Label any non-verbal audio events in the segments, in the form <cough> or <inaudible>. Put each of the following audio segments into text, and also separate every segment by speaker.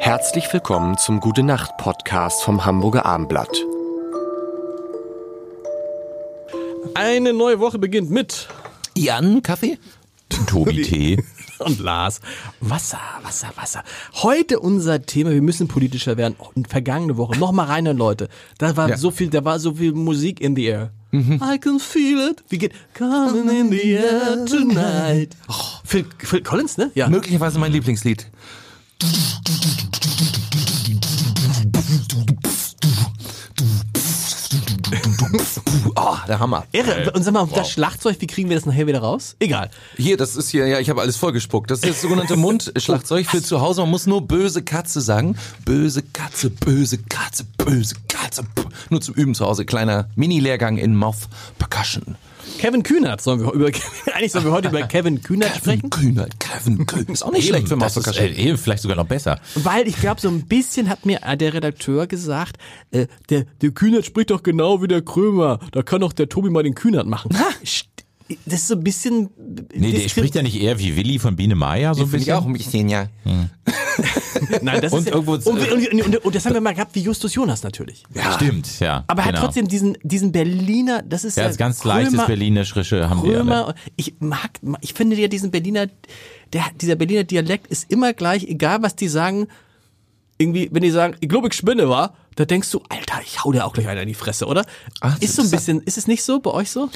Speaker 1: Herzlich willkommen zum Gute Nacht Podcast vom Hamburger Armblatt.
Speaker 2: Eine neue Woche beginnt mit
Speaker 3: Jan, Kaffee?
Speaker 4: Tobi Tee. <laughs>
Speaker 2: und Lars. Wasser, Wasser, Wasser. Heute unser Thema, wir müssen politischer werden. Oh, und vergangene Woche, nochmal rein, Leute. Da war
Speaker 3: Ja.
Speaker 2: so viel, da war so viel Musik in the air. I can feel it. Wie geht? Coming in the air tonight. Oh, Phil, Phil Collins, ne? Ja.
Speaker 3: Möglicherweise mein Lieblingslied. Oh, der Hammer.
Speaker 2: Irre. Und sag mal, das Schlagzeug, wie kriegen wir das nachher wieder raus? Egal.
Speaker 3: Hier, das ist hier, ja, ich habe alles vollgespuckt. Das ist das sogenannte <laughs> Mundschlagzeug für zu Hause. Man muss nur böse Katze sagen. Böse Katze, böse Katze, böse Katze. Nur zum Üben zu Hause. Kleiner Mini-Lehrgang in Mouth Percussion.
Speaker 2: Kevin Kühnert sollen wir über, <laughs> eigentlich sollen wir heute über Kevin Kühnert sprechen.
Speaker 3: Kevin Kühner, Kevin Kühner. Ist auch nicht schlecht für
Speaker 4: das ist, äh, eben vielleicht sogar noch besser.
Speaker 2: Weil ich glaube, so ein bisschen hat mir äh, der Redakteur gesagt, äh, der, der Kühnert spricht doch genau wie der Krömer. Da kann doch der Tobi mal den Kühnert machen. St- Das ist so ein bisschen.
Speaker 4: Nee, der spricht ja nicht eher wie Willi von Biene Maya so ein
Speaker 3: Finde ich
Speaker 4: bisschen.
Speaker 3: auch ein bisschen, ja. <laughs>
Speaker 2: Nein, das
Speaker 4: Und
Speaker 2: ist ja,
Speaker 4: irgendwo-
Speaker 2: und, und, und, und das haben wir mal gehabt wie Justus Jonas natürlich.
Speaker 4: Stimmt, ja.
Speaker 2: Aber er hat
Speaker 4: genau.
Speaker 2: trotzdem diesen, diesen Berliner, das ist
Speaker 4: Ja,
Speaker 2: ja,
Speaker 4: das ganz leichtes
Speaker 2: Krömer-
Speaker 4: Berlinerische haben wir alle.
Speaker 2: Krömer, ich mag, ich finde ja diesen Berliner, der, dieser Berliner Dialekt ist immer gleich, egal was die sagen. Irgendwie, wenn die sagen, ich glaube, ich spinne, war, da denkst du, Alter, ich hau dir auch gleich einer in die Fresse, oder?
Speaker 3: Ach, das
Speaker 2: ist so ein bisschen, ist es nicht so bei euch so?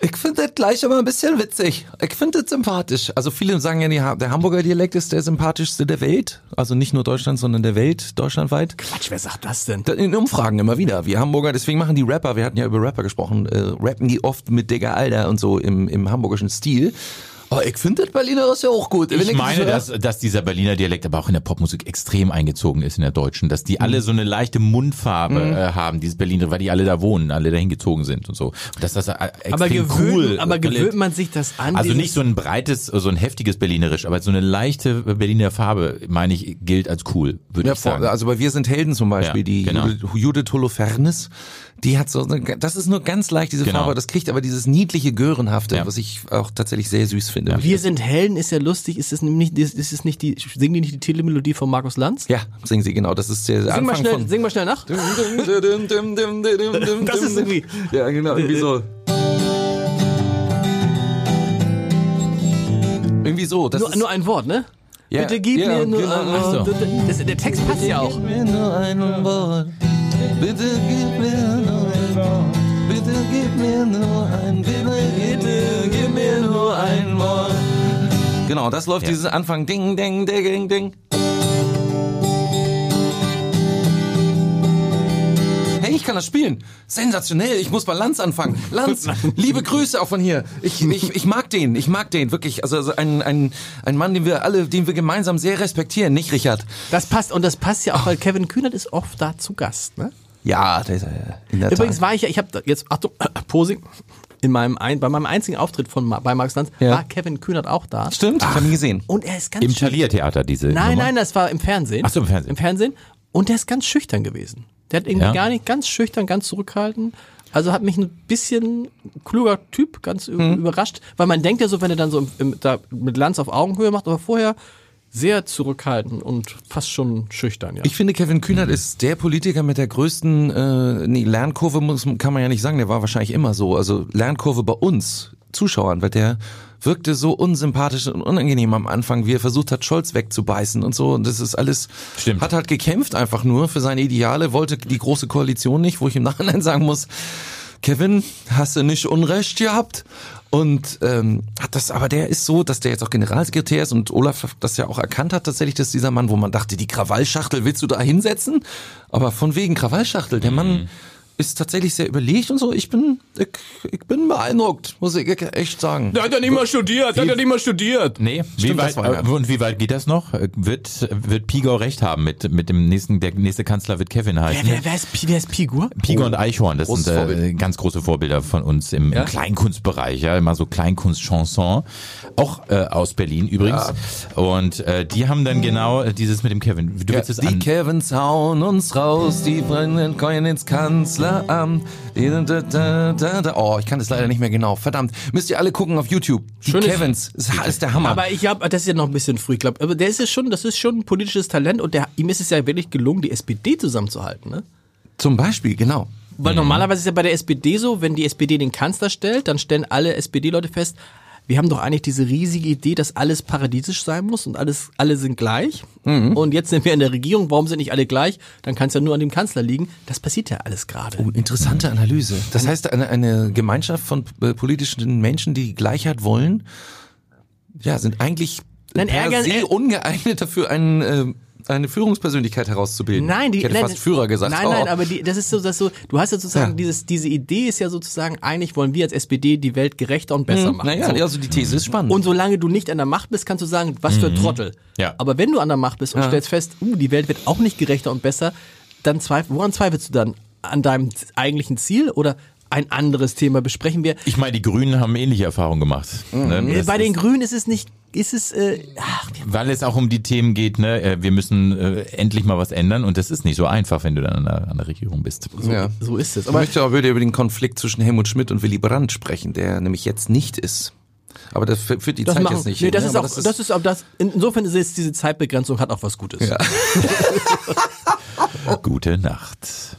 Speaker 3: Ich finde das gleich immer ein bisschen witzig. Ich finde das sympathisch. Also viele sagen ja, die der Hamburger Dialekt ist der sympathischste der Welt. Also nicht nur Deutschland, sondern der Welt, deutschlandweit.
Speaker 2: Quatsch, wer sagt das denn?
Speaker 3: In Umfragen immer wieder. Wir Hamburger, deswegen machen die Rapper, wir hatten ja über Rapper gesprochen, äh, rappen die oft mit Digga Alter und so im, im hamburgischen Stil. Aber ich finde das Berliner ist ja auch gut. Wenn
Speaker 4: Ich meine,
Speaker 3: das
Speaker 4: dass, dass dieser Berliner Dialekt aber auch in der Popmusik extrem eingezogen ist in der deutschen, dass die alle so eine leichte Mundfarbe äh, haben, dieses Berliner, weil die alle da wohnen, alle dahin gezogen sind und so. Und dass das äh, extrem
Speaker 2: Aber gewöhnt,
Speaker 4: cool.
Speaker 2: aber gewöhnt man sich das an?
Speaker 4: also nicht so ein breites, so ein heftiges Berlinerisch, aber so eine leichte Berliner Farbe, meine ich, gilt als cool, würde
Speaker 3: Ja,
Speaker 4: ich sagen.
Speaker 3: also bei Wir sind Helden zum Beispiel,
Speaker 4: Ja,
Speaker 3: die
Speaker 4: genau.
Speaker 3: Judith, Judith Holofernes, die hat so, eine- das ist nur ganz leicht, diese
Speaker 4: Genau.
Speaker 3: Farbe, das kriegt aber dieses niedliche Görenhafte,
Speaker 4: Ja.
Speaker 3: was ich auch tatsächlich sehr süß finde.
Speaker 2: Wir sind Helden ist ja lustig, ist es nicht, ist es nicht die, singen die nicht die Telemelodie von Markus Lanz?
Speaker 3: Ja, singen sie genau, das ist der
Speaker 2: Sing mal
Speaker 3: Anfang
Speaker 2: schnell,
Speaker 3: von...
Speaker 2: sing mal schnell nach. <laughs>
Speaker 3: Das
Speaker 2: ist irgendwie-
Speaker 3: Ja, genau, irgendwie so. Irgendwie so. Das
Speaker 2: Nur,
Speaker 3: ist,
Speaker 2: nur ein Wort, ne?
Speaker 3: Ja,
Speaker 2: Bitte gib
Speaker 3: ja,
Speaker 2: mir nur
Speaker 3: genau.
Speaker 2: ein Wort. Das, der Text passt ja auch.
Speaker 3: Gib mir nur ein Wort. Bitte gib mir nur ein Wort. Bitte gib mir nur ein Bitte, bitte gib mir nur ein Wort. Genau, das läuft dieses Anfang Ding, Ding, Ding, Ding, Ding. Ich kann das spielen. Sensationell. Ich muss bei Lanz anfangen. Lanz, <laughs> liebe Grüße auch von hier. Ich, ich, ich mag den. Ich mag den. Wirklich. Also, also ein, ein, ein Mann, den wir alle, den wir gemeinsam sehr respektieren. Nicht Richard.
Speaker 2: Das passt und das passt ja auch, weil Kevin Kühnert ist oft da zu Gast, ne?
Speaker 3: Ja, der ist, äh, in der
Speaker 2: Übrigens
Speaker 3: Tat.
Speaker 2: war ich ja, ich habe jetzt, Achtung, <coughs> Posing, in meinem, ein, bei meinem einzigen Auftritt von, bei Markus Lanz
Speaker 3: Ja.
Speaker 2: war Kevin Kühnert auch da.
Speaker 3: Stimmt, ich habe ihn gesehen.
Speaker 2: Und er ist ganz
Speaker 4: Im. Taliertheater diese
Speaker 2: Nein,
Speaker 4: Nummer.
Speaker 2: nein, das war im Fernsehen.
Speaker 4: Ach so, im Fernsehen.
Speaker 2: Im Fernsehen. Und der ist ganz schüchtern gewesen. Der hat irgendwie
Speaker 4: Ja.
Speaker 2: gar nicht ganz schüchtern, ganz zurückhaltend. Also hat mich ein bisschen kluger Typ ganz
Speaker 4: Mhm.
Speaker 2: überrascht, weil man denkt ja so, wenn er dann so im, im, da mit Lanz auf Augenhöhe macht, aber vorher sehr zurückhaltend und fast schon schüchtern, ja.
Speaker 3: Ich finde, Kevin Kühnert ist der Politiker mit der größten äh, nee, Lernkurve, muss, kann man ja nicht sagen, der war wahrscheinlich immer so. Also Lernkurve bei uns, Zuschauern, weil der wirkte so unsympathisch und unangenehm am Anfang, wie er versucht hat, Scholz wegzubeißen und so. Und das ist alles,
Speaker 4: Stimmt.
Speaker 3: hat halt gekämpft einfach nur für seine Ideale, wollte die große Koalition nicht, wo ich im Nachhinein sagen muss, Kevin, hast du nicht Unrecht gehabt? Und ähm, hat das, aber der ist so, dass der jetzt auch Generalsekretär ist und Olaf das ja auch erkannt hat, tatsächlich, dass dieser Mann, wo man dachte, die Krawallschachtel willst du da hinsetzen? Aber von wegen Krawallschachtel, der Mann ist tatsächlich sehr überlegt und so. Ich bin, ich, ich bin beeindruckt, muss ich echt sagen.
Speaker 2: Der hat ja nicht mal studiert, der hat ja nicht mal studiert.
Speaker 4: Nee, wie
Speaker 3: Stimmt,
Speaker 4: weit,
Speaker 3: war ja-
Speaker 4: äh, und wie weit geht das noch? Äh, Wird, wird Pigor recht haben mit, mit dem nächsten, der nächste Kanzler wird Kevin heißen?
Speaker 2: Wer, wer, wer, ist, wer ist Pigur?
Speaker 4: Pigor und Eichhorn, das sind äh, ganz große Vorbilder von uns im,
Speaker 2: Ja?
Speaker 4: im Kleinkunstbereich, ja, immer so Kleinkunst-Chanson, auch äh, aus Berlin übrigens. Und äh, die haben dann genau äh, dieses mit dem Kevin. Du
Speaker 3: Ja,
Speaker 4: willst es
Speaker 3: die
Speaker 4: an,
Speaker 3: Kevins hauen uns raus, die brennen Coin ins Kanzler. Oh, ich kann das leider nicht mehr genau. Verdammt. Müsst ihr alle gucken auf YouTube. Die
Speaker 2: Schönes-
Speaker 3: Kevins. Das ist der Hammer.
Speaker 2: Aber ich glaube, das ist ja noch ein bisschen früh. Ich glaube, aber der ist ja schon, das ist schon ein politisches Talent und der, ihm ist es ja wirklich gelungen, die SPD zusammenzuhalten. Ne?
Speaker 3: Zum Beispiel, genau.
Speaker 2: Weil
Speaker 4: Mhm.
Speaker 2: normalerweise ist ja bei der SPD so, wenn die SPD den Kanzler stellt, dann stellen alle SPD-Leute fest, wir haben doch eigentlich diese riesige Idee, dass alles paradiesisch sein muss und alles, alle sind gleich.
Speaker 4: Mhm.
Speaker 2: Und jetzt sind wir in der Regierung, warum sind nicht alle gleich? Dann kann es ja nur an dem Kanzler liegen. Das passiert ja alles gerade.
Speaker 3: Oh, interessante Analyse. Das heißt, eine, eine Gemeinschaft von äh, politischen Menschen, die Gleichheit wollen, ja, sind eigentlich
Speaker 2: Nein,
Speaker 3: per
Speaker 2: ärgern-
Speaker 3: se
Speaker 2: ä-
Speaker 3: ungeeignet dafür, einen, äh, eine Führungspersönlichkeit herauszubilden.
Speaker 2: Nein, die,
Speaker 3: ich hätte
Speaker 2: nein,
Speaker 3: fast Führer gesagt.
Speaker 2: Nein, nein,
Speaker 3: Oh.
Speaker 2: aber die, das ist so, das so, du hast ja sozusagen
Speaker 3: Ja.
Speaker 2: dieses, diese Idee ist ja sozusagen, eigentlich wollen wir als SPD die Welt gerechter und besser machen.
Speaker 3: Naja,
Speaker 2: so.
Speaker 3: also die These ist spannend.
Speaker 2: Und solange du nicht an der Macht bist, kannst du sagen, was für ein Trottel.
Speaker 4: Ja.
Speaker 2: Aber wenn du an der Macht bist und
Speaker 3: Ja.
Speaker 2: stellst fest, uh, die Welt wird auch nicht gerechter und besser, dann zweif woran zweifelst du dann? An deinem eigentlichen Ziel oder ein anderes Thema besprechen wir?
Speaker 4: Ich meine, die Grünen haben ähnliche Erfahrungen gemacht. Ne?
Speaker 2: Äh,
Speaker 4: Das
Speaker 2: Bei den Grünen ist es nicht, ist es, äh, ach,
Speaker 4: weil es auch um die Themen geht, ne? äh, wir müssen äh, endlich mal was ändern und das ist nicht so einfach, wenn du dann an der, an der Regierung bist.
Speaker 3: ja.
Speaker 2: so ist es.
Speaker 3: Ich
Speaker 2: Aber
Speaker 3: möchte aber wieder über den Konflikt zwischen Helmut Schmidt und Willy Brandt sprechen, der nämlich jetzt nicht ist. Aber das fü- führt die
Speaker 2: das
Speaker 3: Zeit
Speaker 2: machen,
Speaker 3: jetzt nicht
Speaker 2: nee,
Speaker 3: hin.
Speaker 2: das
Speaker 3: ne?
Speaker 2: ist auch, das ist auch das, in- insofern ist es, diese Zeitbegrenzung hat auch was Gutes.
Speaker 3: Ja. <laughs> <laughs>
Speaker 4: Gute Nacht.